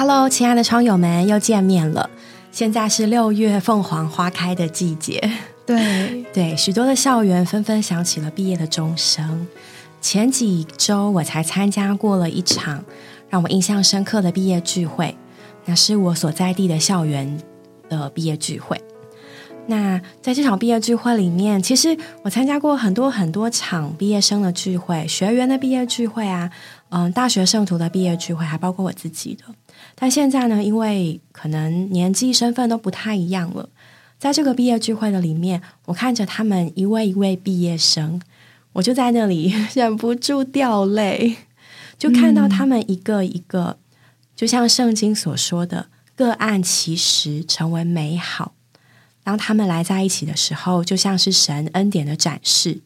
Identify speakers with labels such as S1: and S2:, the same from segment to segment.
S1: Hello，亲爱的窗友们，又见面了。现在是六月凤凰花开的季节，
S2: 对
S1: 对，许多的校园纷纷响起了毕业的钟声。前几周我才参加过了一场让我印象深刻的毕业聚会，那是我所在地的校园的毕业聚会。那在这场毕业聚会里面，其实我参加过很多很多场毕业生的聚会、学员的毕业聚会啊，嗯，大学圣徒的毕业聚会，还包括我自己的。但现在呢，因为可能年纪、身份都不太一样了，在这个毕业聚会的里面，我看着他们一位一位毕业生，我就在那里 忍不住掉泪，就看到他们一个一个，就像圣经所说的，各案其实成为美好。当他们来在一起的时候，就像是神恩典的展示。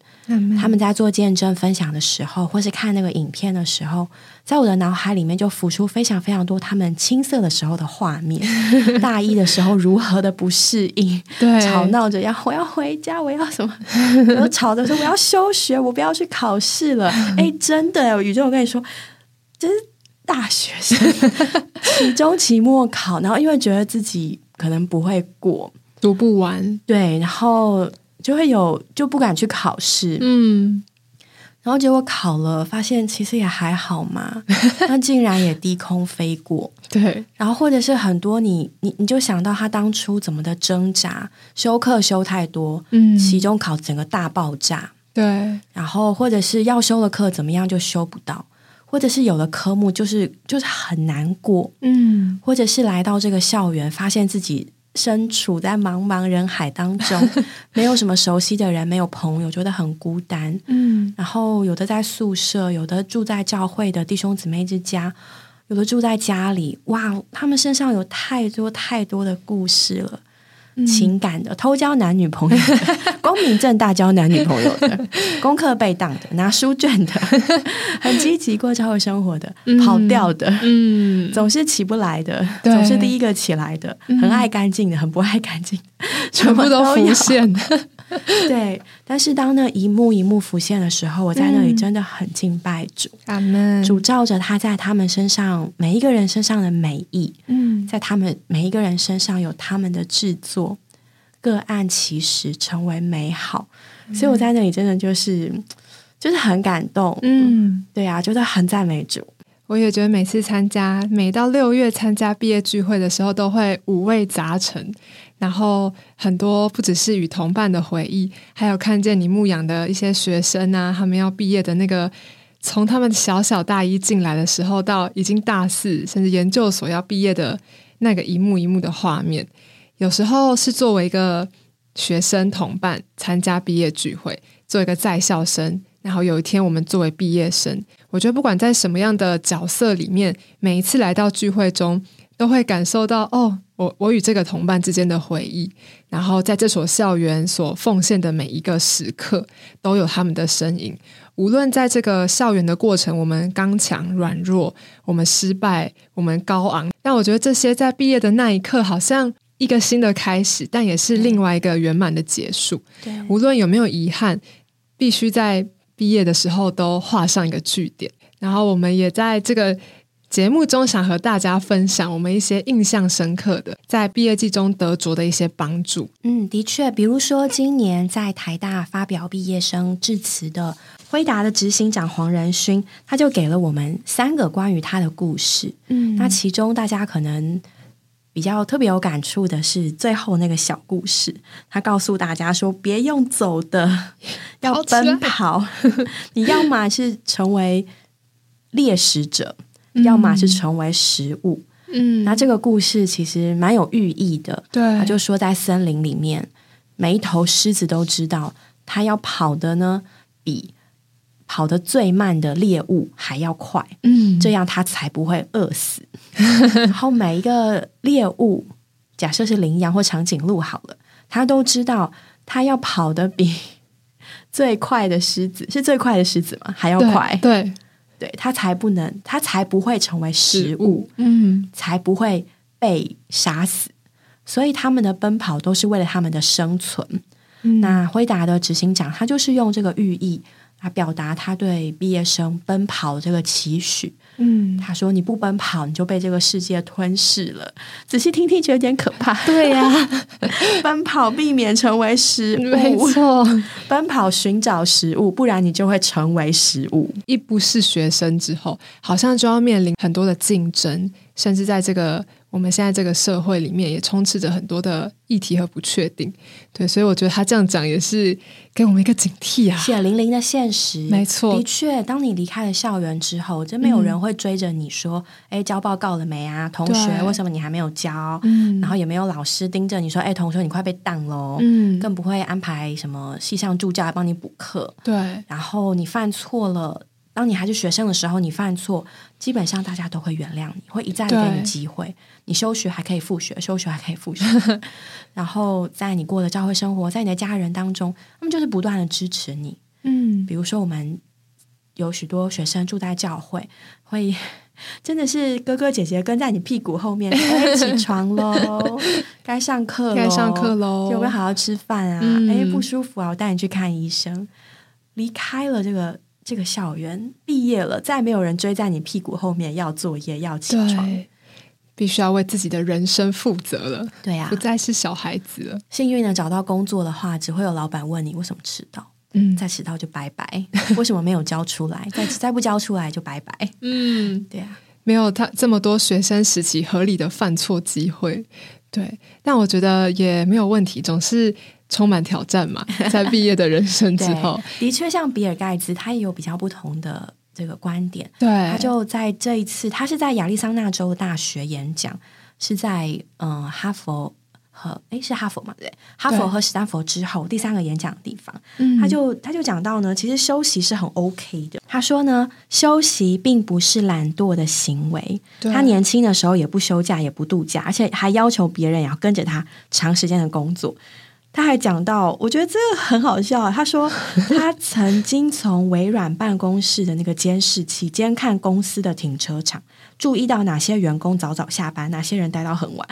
S1: 他们在做见证分享的时候，或是看那个影片的时候，在我的脑海里面就浮出非常非常多他们青涩的时候的画面。大一的时候如何的不适应，
S2: 对，
S1: 吵闹着要我要回家，我要什么？然后吵着说我要休学，我不要去考试了。哎，真的，宇宙，我跟你说，就是大学生期中、期末考，然后因为觉得自己可能不会过。
S2: 读不完，
S1: 对，然后就会有就不敢去考试，
S2: 嗯，
S1: 然后结果考了，发现其实也还好嘛，那竟然也低空飞过，
S2: 对，
S1: 然后或者是很多你你你就想到他当初怎么的挣扎，修课修太多，
S2: 嗯，
S1: 期中考整个大爆炸，
S2: 对，
S1: 然后或者是要修的课怎么样就修不到，或者是有的科目就是就是很难过，
S2: 嗯，
S1: 或者是来到这个校园，发现自己。身处在茫茫人海当中，没有什么熟悉的人，没有朋友，觉得很孤单。
S2: 嗯，
S1: 然后有的在宿舍，有的住在教会的弟兄姊妹之家，有的住在家里。哇，他们身上有太多太多的故事了。情感的偷交男女朋友的，光明正大交男女朋友的，功课被当的，拿书卷的，很积极过教会生活的，跑掉的，
S2: 嗯，
S1: 总是起不来的，总是第一个起来的，很爱干净的，很不爱干净，
S2: 全部都浮现。
S1: 对，但是当那一幕一幕浮现的时候，我在那里真的很敬拜主，
S2: 阿门。
S1: 主照着他在他们身上每一个人身上的美意，
S2: 嗯，
S1: 在他们每一个人身上有他们的制作，各案其实成为美好。所以我在那里真的就是就是很感动，
S2: 嗯，
S1: 对啊，觉得很赞美主。
S2: 我也觉得每次参加，每到六月参加毕业聚会的时候，都会五味杂陈。然后很多不只是与同伴的回忆，还有看见你牧养的一些学生啊，他们要毕业的那个，从他们小小大一进来的时候，到已经大四甚至研究所要毕业的那个一幕一幕的画面。有时候是作为一个学生同伴参加毕业聚会，做一个在校生。然后有一天，我们作为毕业生，我觉得不管在什么样的角色里面，每一次来到聚会中，都会感受到哦，我我与这个同伴之间的回忆。然后在这所校园所奉献的每一个时刻，都有他们的身影。无论在这个校园的过程，我们刚强软弱，我们失败，我们高昂，但我觉得这些在毕业的那一刻，好像一个新的开始，但也是另外一个圆满的结束。
S1: 对，
S2: 无论有没有遗憾，必须在。毕业的时候都画上一个句点，然后我们也在这个节目中想和大家分享我们一些印象深刻的在毕业季中得着的一些帮助。
S1: 嗯，的确，比如说今年在台大发表毕业生致辞的辉达的执行长黄仁勋，他就给了我们三个关于他的故事。
S2: 嗯，
S1: 那其中大家可能。比较特别有感触的是最后那个小故事，他告诉大家说：“别用走的，要奔跑。你要么是成为猎食者，要么是成为食物。”
S2: 嗯，
S1: 那这个故事其实蛮有寓意的。
S2: 对，
S1: 他就说在森林里面，每一头狮子都知道，它要跑的呢比。跑得最慢的猎物还要快，
S2: 嗯，
S1: 这样它才不会饿死。然后每一个猎物，假设是羚羊或长颈鹿好了，它都知道它要跑得比最快的狮子是最快的狮子吗？还要快？
S2: 对，
S1: 对，它才不能，它才不会成为食物，
S2: 嗯，
S1: 才不会被杀死。所以他们的奔跑都是为了他们的生存。那辉达的执行长，他就是用这个寓意。他表达他对毕业生奔跑这个期许，
S2: 嗯，
S1: 他说：“你不奔跑，你就被这个世界吞噬了。”仔细听听，觉得有点可怕。
S2: 对呀、
S1: 奔跑避免成为食物没，
S2: 错。
S1: 奔跑寻找食物，不然你就会成为食物。
S2: 一不是学生之后，好像就要面临很多的竞争，甚至在这个我们现在这个社会里面，也充斥着很多的议题和不确定。对，所以我觉得他这样讲也是给我们一个警惕啊。
S1: 血淋淋的现实，
S2: 没错
S1: 的确，当你离开了校园之后，真没有人会追着你说：“哎、交报告了没啊？同学，
S2: 对
S1: 为什么你还没有交？”
S2: 嗯
S1: 然后也没有老师盯着你说：“哎、同学，你快被当喽！”
S2: 嗯，
S1: 更不会安排什么系上助教来帮你补课。
S2: 对，
S1: 然后你犯错了，当你还是学生的时候，你犯错，基本上大家都会原谅你，会一再地给你
S2: 对
S1: 机会。你休学还可以复学，休学还可以复学。然后在你过的教会生活，在你的家人当中，他们就是不断的支持你。
S2: 嗯，
S1: 比如说，我们有许多学生住在教会，会 真的是哥哥姐姐跟在你屁股后面，哎，起床喽，该上课喽，
S2: 该上课喽
S1: 有没有好好吃饭啊？
S2: 嗯
S1: 哎、不舒服啊，我带你去看医生。离开了这个这个校园，毕业了，再没有人追在你屁股后面要作业、要起床。
S2: 必须要为自己的人生负责了，
S1: 对啊
S2: 不，再是小孩子了。
S1: 幸运的找到工作的话，只会有老板问你为什么迟到，
S2: 嗯
S1: 再迟到就拜拜，为什么没有交出来？再再不交出来就拜拜。
S2: 嗯，
S1: 对啊，
S2: 没有他这么多学生时期合理的犯错机会，对，但我觉得也没有问题，总是充满挑战嘛。在毕业的人生之
S1: 对
S2: 后，，
S1: 的确像比尔盖茨，他也有比较不同的这个观点。
S2: 对，
S1: 他就在这一次，他是在亚利桑那州大学演讲，是在嗯、呃哈佛和诶是哈佛嘛对，哈佛和史丹佛之后第三个演讲的地方，
S2: 嗯
S1: 他就他就讲到呢，其实休息是很 OK 的。他说呢，休息并不是懒惰的行为。他年轻的时候也不休假，也不度假，而且还要求别人也要跟着他长时间的工作。他还讲到，我觉得这个很好笑啊。他说，他曾经从微软办公室的那个监视器监看公司的停车场，注意到哪些员工早早下班，哪些人待到很晚。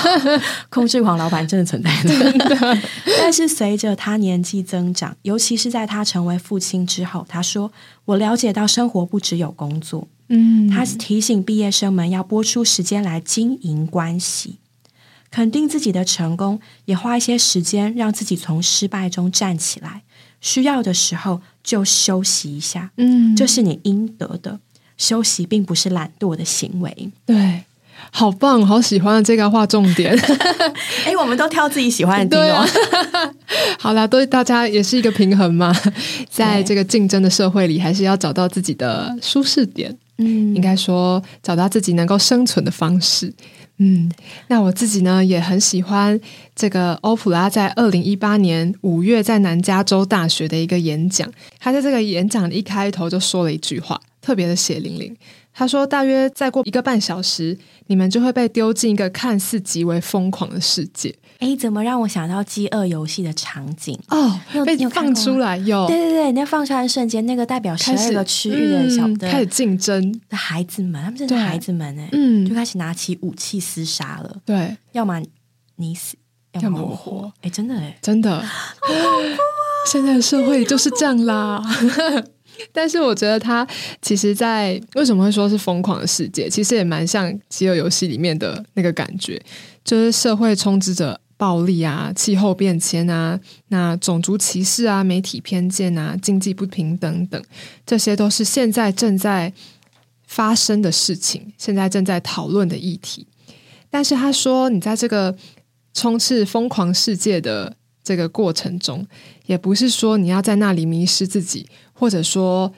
S1: 控制狂老板真的存在的，但是随着他年纪增长，尤其是在他成为父亲之后，他说：“我了解到生活不只有工作。”
S2: 嗯，
S1: 他提醒毕业生们要拨出时间来经营关系，肯定自己的成功，也花一些时间让自己从失败中站起来。需要的时候就休息一下，
S2: 嗯，
S1: 这是你应得的。休息并不是懒惰的行为。
S2: 对，好棒，好喜欢这个画重点。
S1: 哎，我们都挑自己喜欢的听
S2: 对啊
S1: 哦。
S2: 好啦，都大家也是一个平衡嘛，在这个竞争的社会里，还是要找到自己的舒适点。
S1: 嗯
S2: 应该说找到自己能够生存的方式。嗯，那我自己呢也很喜欢这个欧普拉在二零一八年五月在南加州大学的一个演讲。他在这个演讲的一开头就说了一句话，特别的血淋淋。他说：“大约再过一个半小时，你们就会被丢进一个看似极为疯狂的世界。
S1: 哎，怎么让我想到饥饿游戏的场景？
S2: 哦被放出来，有
S1: 对对对，那放出来的瞬间，那个代表十二个区域的小的、
S2: 嗯开始竞争，
S1: 的孩子们，他们真的是孩子们哎，就
S2: 嗯，
S1: 开始拿起武器厮杀了，
S2: 对，
S1: 要么你死，要
S2: 要
S1: 么我
S2: 活
S1: 活。哎，真的哎，
S2: 真的，现在的社会就是这样啦。但是我觉得他其实在，为什么会说是疯狂的世界？其实也蛮像《饥饿游戏》里面的那个感觉，就是社会充斥着暴力啊、气候变迁啊、那种族歧视啊、媒体偏见啊、经济不平等等，这些都是现在正在发生的事情，现在正在讨论的议题。但是他说，你在这个充斥疯狂世界的这个过程中，也不是说你要在那里迷失自己，或者说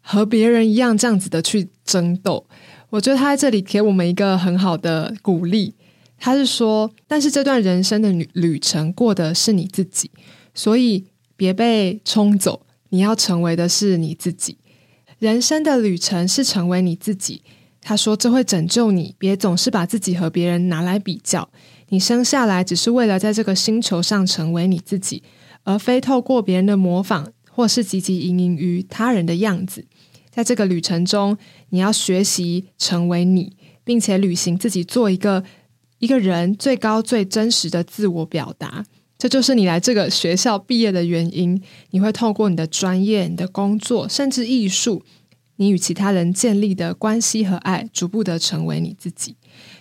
S2: 和别人一样这样子的去争斗。我觉得他在这里给我们一个很好的鼓励，他是说，但是这段人生的旅旅程过的是你自己，所以别被冲走，你要成为的是你自己。人生的旅程是成为你自己。他说：“这会拯救你，别总是把自己和别人拿来比较。你生下来只是为了在这个星球上成为你自己，而非透过别人的模仿或是汲汲营营于他人的样子。在这个旅程中，你要学习成为你，并且履行自己做一个一个人最高最真实的自我表达。这就是你来这个学校毕业的原因。你会透过你的专业、你的工作，甚至艺术。”你与其他人建立的关系和爱，逐步的成为你自己。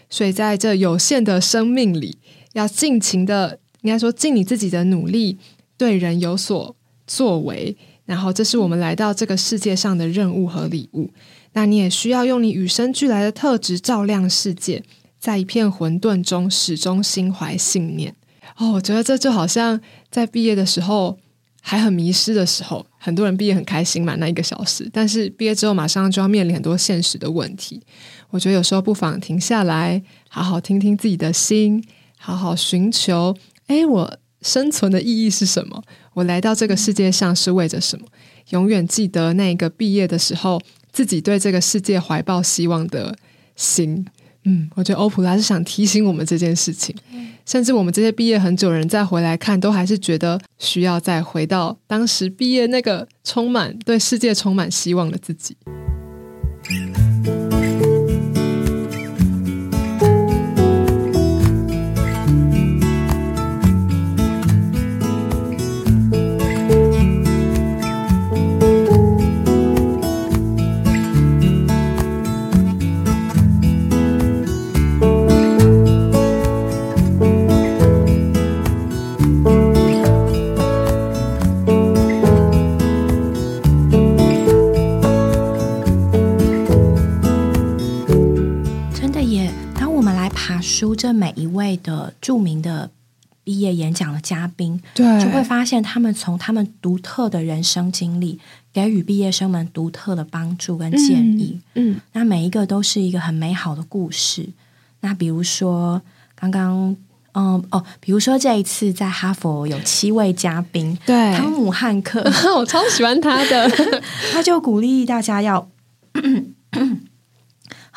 S2: 所以在这有限的生命里，要尽情的，应该说尽你自己的努力，对人有所作为。然后，这是我们来到这个世界上的任务和礼物。那你也需要用你与生俱来的特质照亮世界，在一片混沌中始终心怀信念。哦，我觉得这就好像在毕业的时候还很迷失的时候，很多人毕业很开心嘛，那一个小时。但是毕业之后马上就要面临很多现实的问题。我觉得有时候不妨停下来，好好听听自己的心，好好寻求：哎，我生存的意义是什么？我来到这个世界上是为着什么？永远记得那个毕业的时候，自己对这个世界怀抱希望的心。嗯，我觉得欧普拉是想提醒我们这件事情。甚至我们这些毕业很久的人再回来看，都还是觉得需要再回到当时毕业那个充满对世界充满希望的自己。
S1: 这每一位的著名的毕业演讲的嘉宾，
S2: 对，
S1: 就会发现他们从他们独特的人生经历，给予毕业生们独特的帮助跟建议。嗯，那每一个都是一个很美好的故事。那比如说，刚刚，嗯，哦，比如说这一次在哈佛有七位嘉宾，
S2: 对，
S1: 汤姆汉克，
S2: 我超喜欢他的，
S1: 他就鼓励大家要。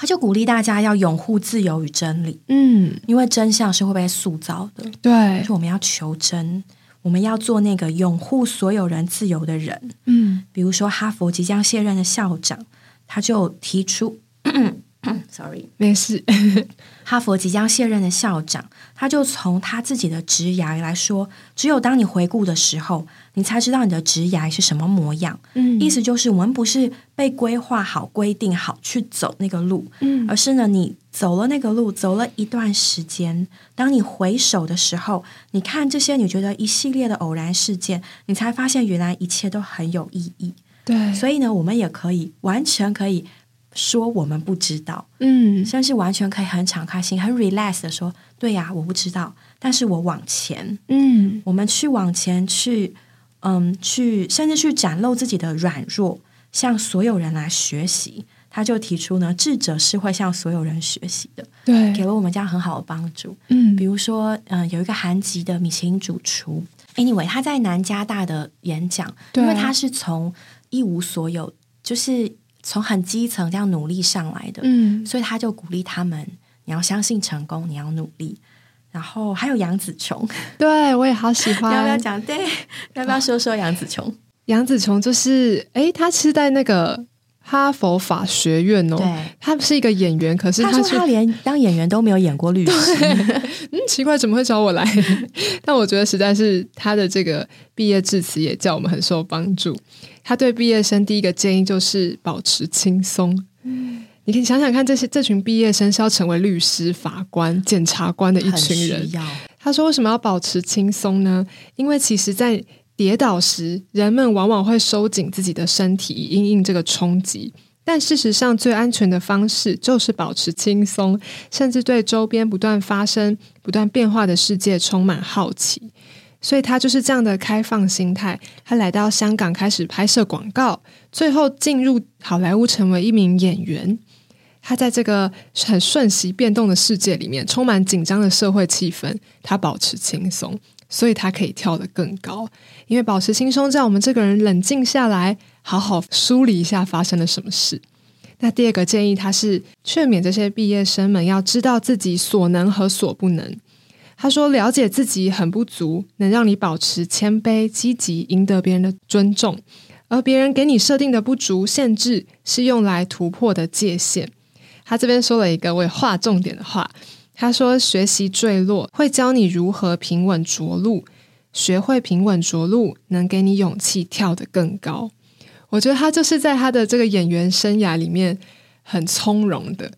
S1: 他就鼓励大家要拥护自由与真理，嗯，因为真相是会被塑造的，
S2: 对，
S1: 就我们要求真，我们要做那个拥护所有人自由的人，嗯，比如说哈佛即将卸任的校长，他就提出。Sorry，
S2: 没事。
S1: 哈佛即将卸任的校长，他就从他自己的职涯来说，只有当你回顾的时候，你才知道你的职涯是什么模样。嗯，意思就是我们不是被规划好、规定好去走那个路，嗯，而是呢，你走了那个路，走了一段时间，当你回首的时候，你看这些，你觉得一系列的偶然事件，你才发现原来一切都很有意义。
S2: 对，
S1: 所以呢，我们也可以完全可以。说我们不知道，嗯，甚至完全可以很敞开心、很 relax 的说，对呀，我不知道，但是我往前，嗯，我们去往前去，嗯，去甚至去展露自己的软弱，向所有人来学习。他就提出呢，智者是会向所有人学习的，
S2: 对，
S1: 给了我们这样很好的帮助。嗯，比如说，嗯，有一个韩籍的米其林主厨，anyway，他在南加大的演讲，因为他是从一无所有，就是。从很基层这样努力上来的，嗯，所以他就鼓励他们：你要相信成功，你要努力。然后还有杨紫琼，
S2: 对我也好喜欢。
S1: 要不要讲？对，要不要说说杨紫琼？
S2: 杨紫琼就是，哎，她是在那个哈佛法学院哦。
S1: 对，
S2: 他是一个演员，可是他
S1: 说她连当演员都没有演过律师。
S2: 嗯，奇怪，怎么会找我来？但我觉得实在是她的这个毕业致辞也叫我们很受帮助。他对毕业生第一个建议就是保持轻松。嗯，你可以想想看，这些这群毕业生是要成为律师、法官、检察官的一群人。他说：“为什么要保持轻松呢？因为其实，在跌倒时，人们往往会收紧自己的身体，以应应这个冲击。但事实上，最安全的方式就是保持轻松，甚至对周边不断发生、不断变化的世界充满好奇。”所以他就是这样的开放心态。他来到香港开始拍摄广告，最后进入好莱坞成为一名演员。他在这个很瞬息变动的世界里面，充满紧张的社会气氛，他保持轻松，所以他可以跳得更高。因为保持轻松，让我们这个人冷静下来，好好梳理一下发生了什么事。那第二个建议，他是劝勉这些毕业生们要知道自己所能和所不能。他说：“了解自己很不足，能让你保持谦卑、积极，赢得别人的尊重；而别人给你设定的不足、限制，是用来突破的界限。”他这边说了一个我也划重点的话。他说：“学习坠落，会教你如何平稳着陆；学会平稳着陆，能给你勇气跳得更高。”我觉得他就是在他的这个演员生涯里面很从容的，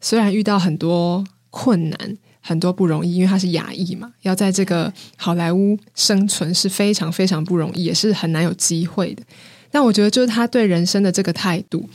S2: 虽然遇到很多困难。很多不容易，因为他是亚裔嘛，要在这个好莱坞生存是非常非常不容易，也是很难有机会的。但我觉得，就是他对人生的这个态度，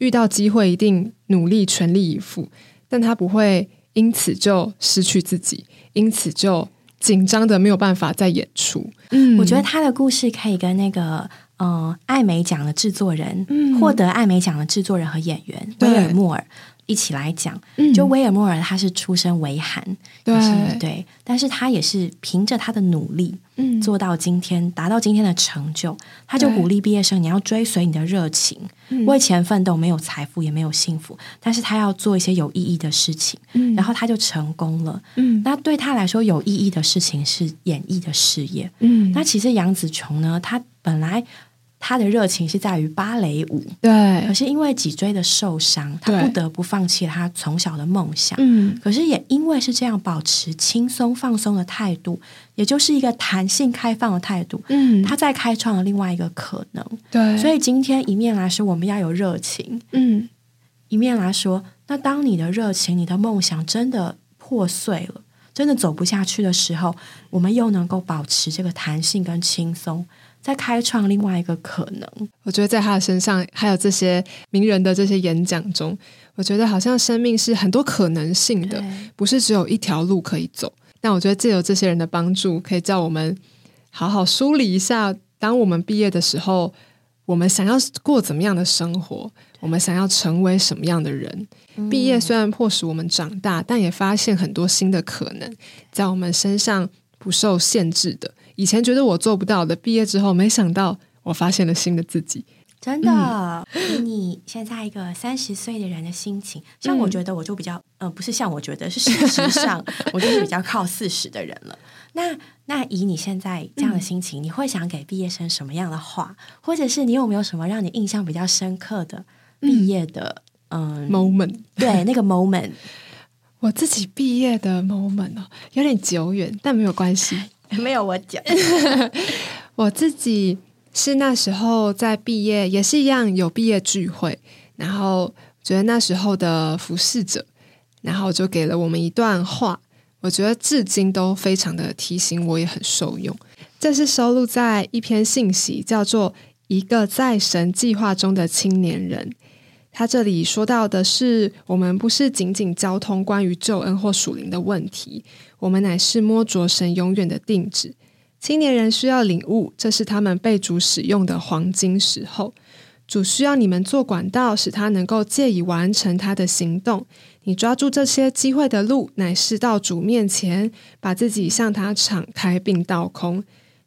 S2: 遇到机会一定努力全力以赴，但他不会因此就失去自己，因此就紧张的没有办法再演出。
S1: 嗯，我觉得他的故事可以跟那个呃艾美奖的制作人，获得艾美奖的制作人和演员威尔莫尔。一起来讲，就威尔莫尔，他是出身维韩，
S2: 对。
S1: 对，但是他也是凭着他的努力，嗯，做到今天，达到今天的成就。他就鼓励毕业生，你要追随你的热情，为钱奋斗，没有财富，也没有幸福，但是他要做一些有意义的事情，嗯，然后他就成功了，嗯，那对他来说，有意义的事情是演艺的事业，嗯，那其实杨紫琼呢，她本来。他的热情是在于芭蕾舞，
S2: 对。
S1: 可是因为脊椎的受伤，他不得不放弃他从小的梦想。嗯。可是也因为是这样，保持轻松放松的态度，也就是一个弹性开放的态度。嗯。他在开创了另外一个可能。
S2: 对。
S1: 所以今天一面来说，我们要有热情。嗯。一面来说，那当你的热情、你的梦想真的破碎了，真的走不下去的时候，我们又能够保持这个弹性跟轻松。在开创另外一个可能，
S2: 我觉得在他的身上，还有这些名人的这些演讲中，我觉得好像生命是很多可能性的，不是只有一条路可以走。但我觉得借由这些人的帮助，可以叫我们好好梳理一下：当我们毕业的时候，我们想要过怎么样的生活？我们想要成为什么样的人？毕业虽然迫使我们长大，但也发现很多新的可能在我们身上不受限制的。以前觉得我做不到的，毕业之后没想到我发现了新的自己。
S1: 真的，以你现在一个三十岁的人的心情，像我觉得我就比较，呃，不是像我觉得是事实上，我就是比较靠四十的人了。那那以你现在这样的心情，你会想给毕业生什么样的话？或者是你有没有什么让你印象比较深刻的毕业的嗯
S2: moment？
S1: 对，那个 moment，
S2: 我自己毕业的 moment 哦，有点久远，但没有关系。
S1: 没有我讲，
S2: 我自己是那时候在毕业，也是一样有毕业聚会，然后觉得那时候的服侍者，然后就给了我们一段话，我觉得至今都非常的提醒我，也很受用。这是收录在一篇信息，叫做《一个在神计划中的青年人》。他这里说到的是，我们不是仅仅交通关于救恩或属灵的问题，我们乃是摸着神永远的定旨。青年人需要领悟，这是他们被主使用的黄金时候。主需要你们做管道，使他能够借以完成他的行动。你抓住这些机会的路，乃是到主面前，把自己向他敞开并倒空。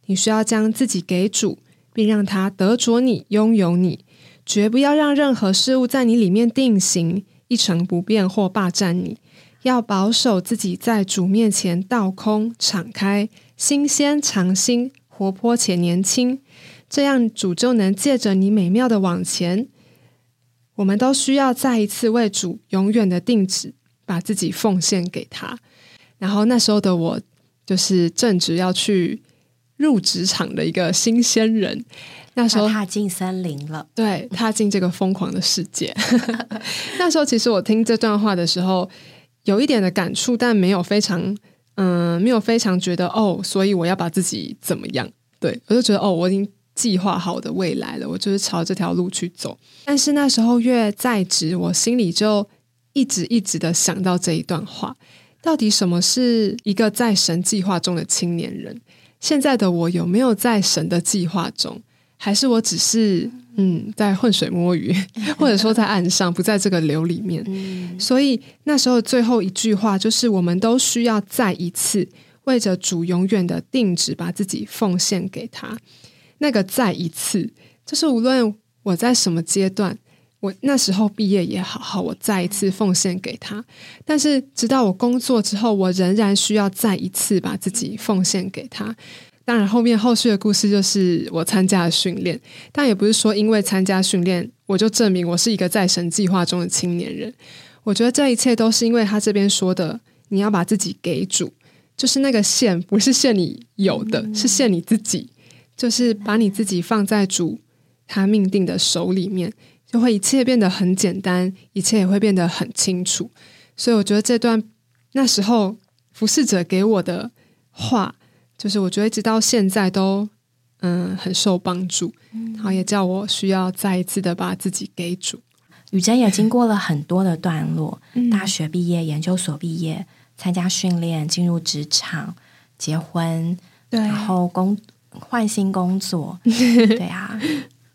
S2: 你需要将自己给主，并让他得着你，拥有你。绝不要让任何事物在你里面定型、一成不变或霸占你。要保守自己在主面前倒空、敞开、新鲜、常新、活泼且年轻，这样主就能借着你美妙的往前。我们都需要再一次为主永远的定旨，把自己奉献给他。然后那时候的我，就是正值要去入职场的一个新鲜人。那时候
S1: 踏进森林了，
S2: 对，踏进这个疯狂的世界。那时候其实我听这段话的时候，有一点的感触，但没有非常，嗯，没有非常觉得哦，所以我要把自己怎么样？对我就觉得哦，我已经计划好的未来了，我就是朝这条路去走。但是那时候越在职，我心里就一直一直的想到这一段话：到底什么是一个在神计划中的青年人？现在的我有没有在神的计划中？还是我只是嗯在浑水摸鱼，或者说在岸上，不在这个流里面。所以那时候最后一句话就是：我们都需要再一次为着主永远的定旨，把自己奉献给他。那个再一次，就是无论我在什么阶段，我那时候毕业也好好，我再一次奉献给他。但是直到我工作之后，我仍然需要再一次把自己奉献给他。当然，后面后续的故事就是我参加了训练，但也不是说因为参加训练我就证明我是一个在神计划中的青年人。我觉得这一切都是因为他这边说的，你要把自己给主，就是那个线不是线你有的，是线你自己，就是把你自己放在主他命定的手里面，就会一切变得很简单，一切也会变得很清楚。所以我觉得这段那时候服侍者给我的话，就是我觉得一直到现在都嗯很受帮助，然后也叫我需要再一次的把自己给主。
S1: 雨珍也经过了很多的段落，大学毕业、研究所毕业、参加训练、进入职场、结婚，然后工换新工作，对啊，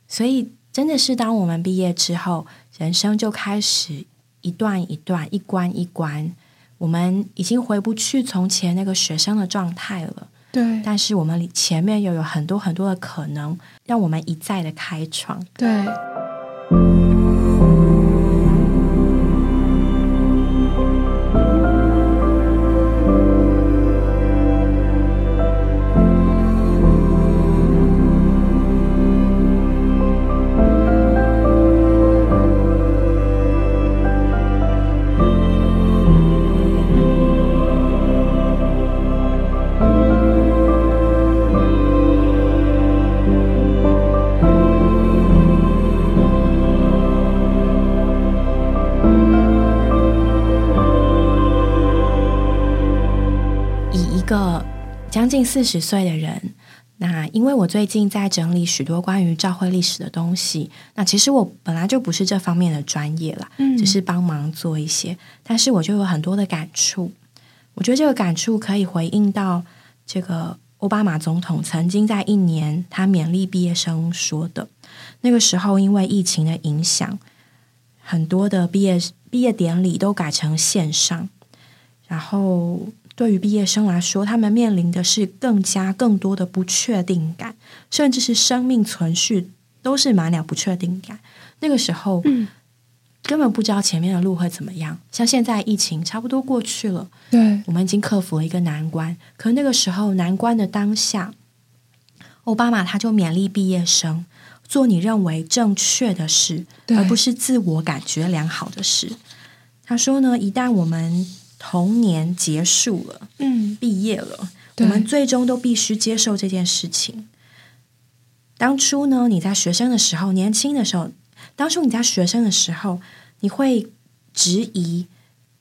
S1: 所以真的是当我们毕业之后，人生就开始一段一段、一关一关，我们已经回不去从前那个学生的状态了。
S2: 对，
S1: 但是我们前面又有很多很多的可能，让我们一再的开创。
S2: 对。
S1: 近四十岁的人，那因为我最近在整理许多关于教会历史的东西，那其实我本来就不是这方面的专业啦，只是帮忙做一些，但是我就有很多的感触。我觉得这个感触可以回应到这个奥巴马总统曾经在一年他勉励毕业生说的，那个时候因为疫情的影响，很多的毕业毕业典礼都改成线上，然后。对于毕业生来说，他们面临的是更加更多的不确定感，甚至是生命存续都是满了不确定感。那个时候，根本不知道前面的路会怎么样。像现在疫情差不多过去了，
S2: 对，
S1: 我们已经克服了一个难关。可那个时候难关的当下，奥巴马他就勉励毕业生做你认为正确的事，而不是自我感觉良好的事。他说呢，一旦我们童年结束了，嗯，毕业了，我们最终都必须接受这件事情。当初呢，你在学生的时候，年轻的时候，当初你在学生的时候，你会质疑，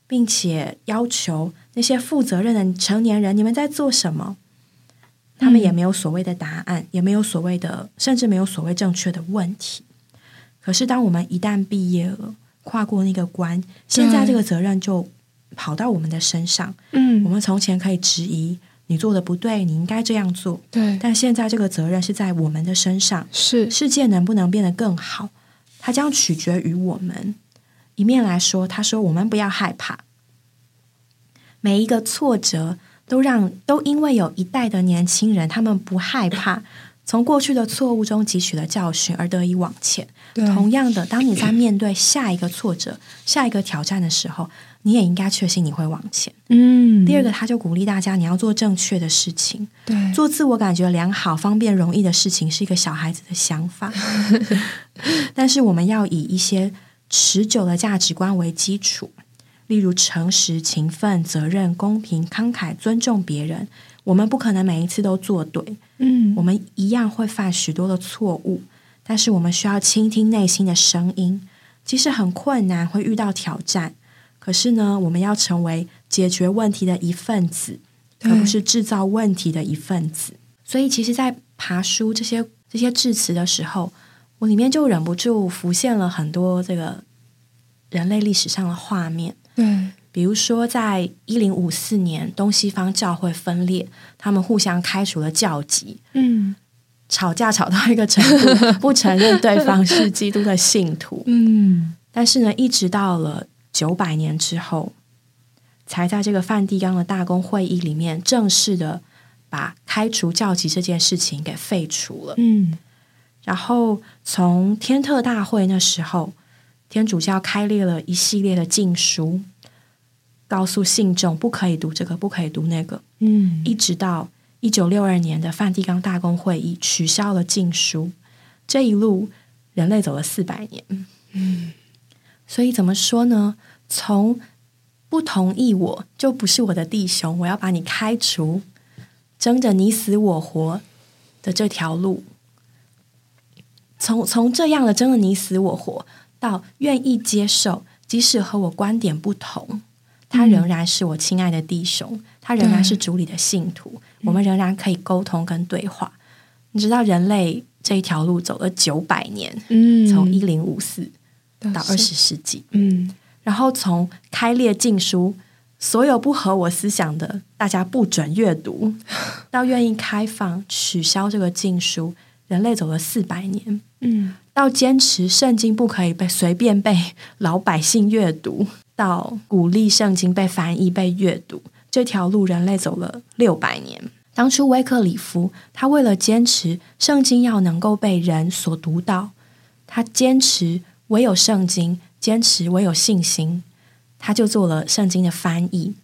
S1: 并且要求那些负责任的成年人，你们在做什么？他们也没有所谓的答案，也没有所谓的，甚至没有所谓正确的问题。可是，当我们一旦毕业了，跨过那个关，现在这个责任就。跑到我们的身上，嗯，我们从前可以质疑你做的不对，你应该这样做，
S2: 对，
S1: 但现在这个责任是在我们的身上，
S2: 是
S1: 世界能不能变得更好，它将取决于我们。一面来说，他说我们不要害怕，每一个挫折都让都因为有一代的年轻人，他们不害怕 从过去的错误中汲取了教训而得以往前。同样的，当你在面对下一个挫折、下一个挑战的时候。你也应该确信你会往前。嗯，第二个，他就鼓励大家，你要做正确的事情，
S2: 对，
S1: 做自我感觉良好、方便、容易的事情，是一个小孩子的想法。但是，我们要以一些持久的价值观为基础，例如诚实、勤奋、责任、公平、慷慨、尊重别人。我们不可能每一次都做对，嗯，我们一样会犯许多的错误，但是我们需要倾听内心的声音，即使很困难，会遇到挑战。可是呢，我们要成为解决问题的一份子，而不是制造问题的一份子。所以，其实，在爬书这些这些致辞的时候，我里面就忍不住浮现了很多这个人类历史上的画面。
S2: 对，
S1: 比如说，在一零五四年，东西方教会分裂，他们互相开除了教籍，嗯，吵架吵到一个程度，不承认对方是基督的信徒。嗯，但是呢，一直到了。九百年之后，才在这个梵蒂冈的大公会议里面正式的把开除教籍这件事情给废除了。嗯，然后从天特大会那时候，天主教开列了一系列的禁书，告诉信众不可以读这个，不可以读那个。嗯，一直到一九六二年的梵蒂冈大公会议取消了禁书，这一路人类走了四百年。嗯。所以怎么说呢？从不同意我就不是我的弟兄，我要把你开除，争着你死我活的这条路，从从这样的争的你死我活，到愿意接受，即使和我观点不同，他仍然是我亲爱的弟兄，他仍然是主里的信徒，我们仍然可以沟通跟对话。你知道，人类这一条路走了九百年，
S2: 嗯，
S1: 从一零五四到二十世纪，
S2: 嗯，
S1: 然后从开列禁书，所有不合我思想的，大家不准阅读，到愿意开放取消这个禁书，人类走了四百年，
S2: 嗯，
S1: 到坚持圣经不可以被随便被老百姓阅读，到鼓励圣经被翻译被阅读，这条路人类走了六百年。当初威克里夫他为了坚持圣经要能够被人所读到，他坚持唯有圣经，坚持唯有信心，他就做了圣经的翻译。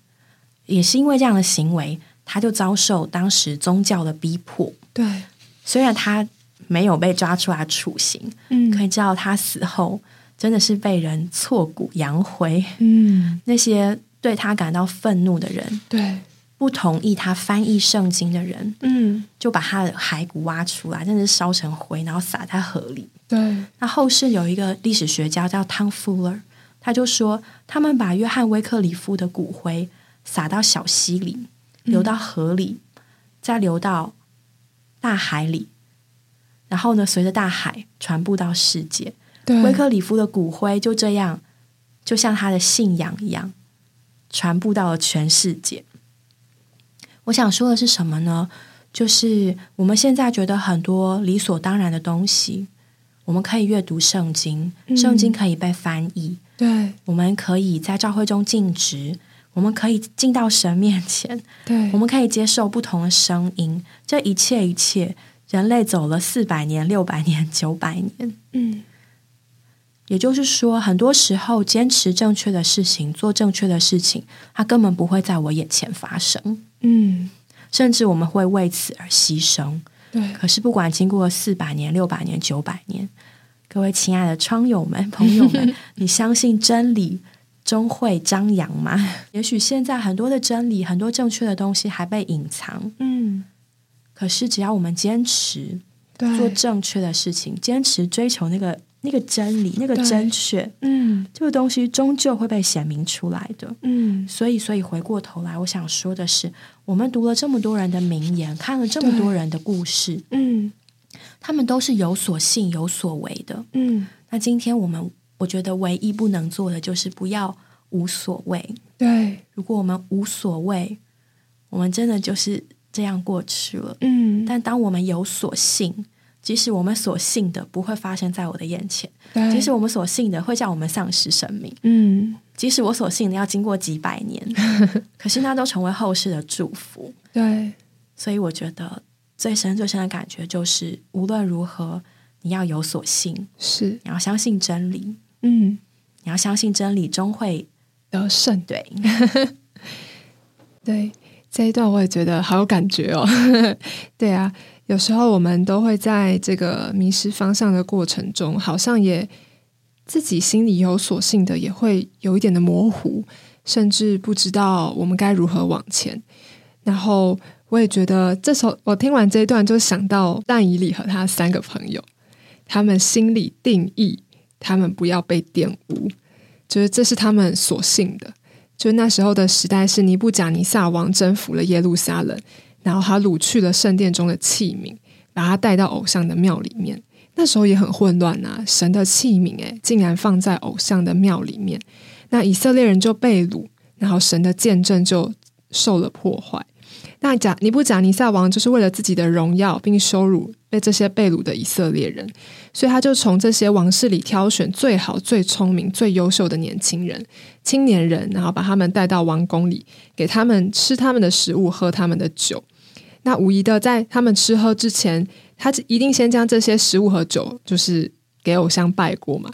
S1: 也是因为这样的行为，他就遭受当时宗教的逼迫。
S2: 对，
S1: 虽然他没有被抓出来处刑，
S2: 嗯，
S1: 可以知道他死后真的是被人挫骨扬灰。
S2: 嗯，
S1: 那些对他感到愤怒的人，
S2: 对，
S1: 不同意他翻译圣经的人，
S2: 嗯，
S1: 就把他的骸骨挖出来，真的是烧成灰，然后撒在河里。
S2: 对，
S1: 那后世有一个历史学家叫汤夫勒，他就说，他们把约翰威克里夫的骨灰撒到小溪里，流到河里，再流到大海里，然后呢，随着大海传播到世界。
S2: 对，
S1: 威克里夫的骨灰就这样，就像他的信仰一样，传播到了全世界。我想说的是什么呢？就是我们现在觉得很多理所当然的东西，我们可以阅读圣经，圣经可以被翻译，
S2: 对，
S1: 我们可以在教会中尽职，我们可以进到神面前，
S2: 对，
S1: 我们可以接受不同的声音。这一切一切，人类走了四百年、六百年、九百年。
S2: 嗯，
S1: 也就是说，很多时候坚持正确的事情，做正确的事情，它根本不会在我眼前发生，
S2: 嗯，
S1: 甚至我们会为此而牺牲。
S2: 对，
S1: 可是，不管经过四百年、六百年、九百年，各位亲爱的窗友们、朋友们，你相信真理终会张扬吗？也许现在很多的真理、很多正确的东西还被隐藏，
S2: 嗯，
S1: 可是只要我们坚持，做正确的事情，坚持追求那个那个真理、那个
S2: 对
S1: 正确，
S2: 嗯
S1: 这个东西终究会被显明出来的。
S2: 嗯，
S1: 所以，所以回过头来，我想说的是，我们读了这么多人的名言，看了这么多人的故事，
S2: 嗯
S1: 他们都是有所信、有所为的。
S2: 嗯，
S1: 那今天我们，我觉得唯一不能做的就是不要无所谓。
S2: 对，
S1: 如果我们无所谓，我们真的就是这样过去了。
S2: 嗯，
S1: 但当我们有所信，即使我们所信的不会发生在我的眼前，即使我们所信的会叫我们丧失生命，
S2: 嗯，
S1: 即使我所信的要经过几百年，可是那都成为后世的祝福。
S2: 对，
S1: 所以我觉得最深最深的感觉就是，无论如何，你要有所信，
S2: 是，
S1: 你要相信真理，
S2: 嗯，
S1: 你要相信真理终会
S2: 得胜，
S1: 对。
S2: 对这一段我也觉得好有感觉哦。对啊，有时候我们都会在这个迷失方向的过程中，好像也自己心里有所信的，也会有一点的模糊，甚至不知道我们该如何往前。然后我也觉得，这时候我听完这一段，就想到但以理和他三个朋友，他们心里定义，他们不要被玷污，就是这是他们所信的。就那时候的时代是尼布甲尼撒王征服了耶路撒冷，然后他掳去了圣殿中的器皿，把他带到偶像的庙里面。那时候也很混乱呐、神的器皿诶，竟然放在偶像的庙里面，那以色列人就被掳，然后神的见证就受了破坏。那贾尼布贾尼撒王就是为了自己的荣耀，并羞辱被这些被掳的以色列人，所以他就从这些王室里挑选最好、最聪明、最优秀的年轻人、青年人，然后把他们带到王宫里，给他们吃他们的食物，喝他们的酒。那无疑的，在他们吃喝之前，他一定先将这些食物和酒，就是给偶像拜过嘛，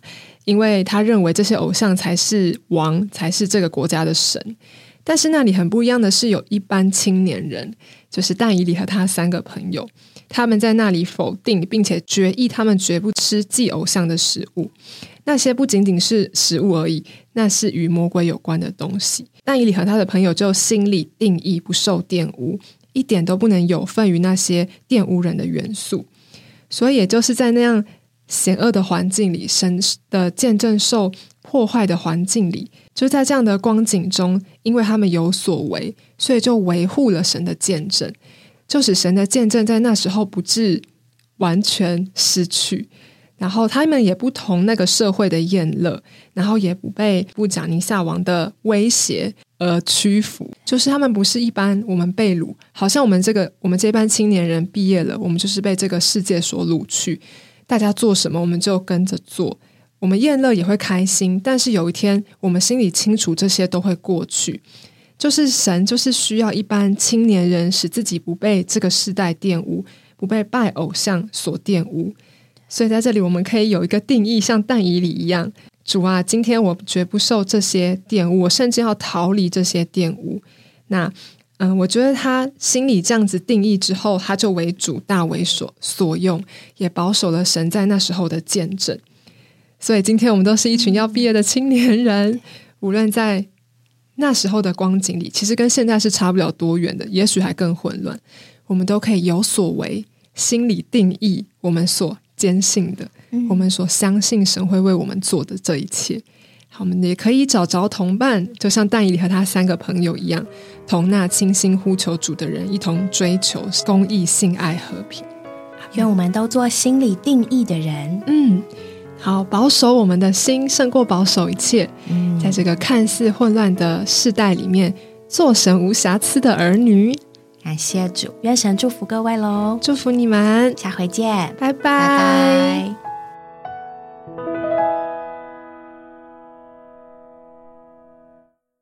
S2: 因为他认为这些偶像才是王，才是这个国家的神。但是那里很不一样的是，有一班青年人，就是但以理和他三个朋友，他们在那里否定并且决议，他们绝不吃祭偶像的食物。那些不仅仅是食物而已，那是与魔鬼有关的东西。但以理和他的朋友就心里定义不受玷污，一点都不能有份于那些玷污人的元素。所以，也就是在那样险恶的环境里，神的见证受破坏的环境里，就在这样的光景中，因为他们有所为，所以就维护了神的见证，就使神的见证在那时候不至完全失去。然后他们也不同那个社会的厌乐，然后也不被布贾尼撒王的威胁而屈服。就是他们不是一般我们被掳，好像我们这个我们这班青年人毕业了，我们就是被这个世界所掳去。大家做什么我们就跟着做，我们厌乐也会开心。但是有一天，我们心里清楚这些都会过去。就是神就是需要一般青年人，使自己不被这个世代玷污，不被拜偶像所玷污。所以在这里，我们可以有一个定义，像但以理一样，主啊，今天我绝不受这些玷污，我甚至要逃离这些玷污。那，嗯，我觉得他心里这样子定义之后，他就为主大为所所用，也保守了神在那时候的见证。所以今天我们都是一群要毕业的青年人，无论在那时候的光景里，其实跟现在是差不了多远的，也许还更混乱，我们都可以有所为，心里定义我们所。坚信的，我们所相信神会为我们做的这一切，好，我们也可以找着同伴，就像但以理和他三个朋友一样，同那倾心呼求主的人，一同追求公义、性爱、和平。
S1: 愿我们都做心里定义的人。
S2: 嗯，好，保守我们的心胜过保守一切。嗯，在这个看似混乱的世代里面，做神无瑕疵的儿女。
S1: 感谢主，愿神祝福各位喽！
S2: 祝福你们，
S1: 下回见，
S2: 拜拜。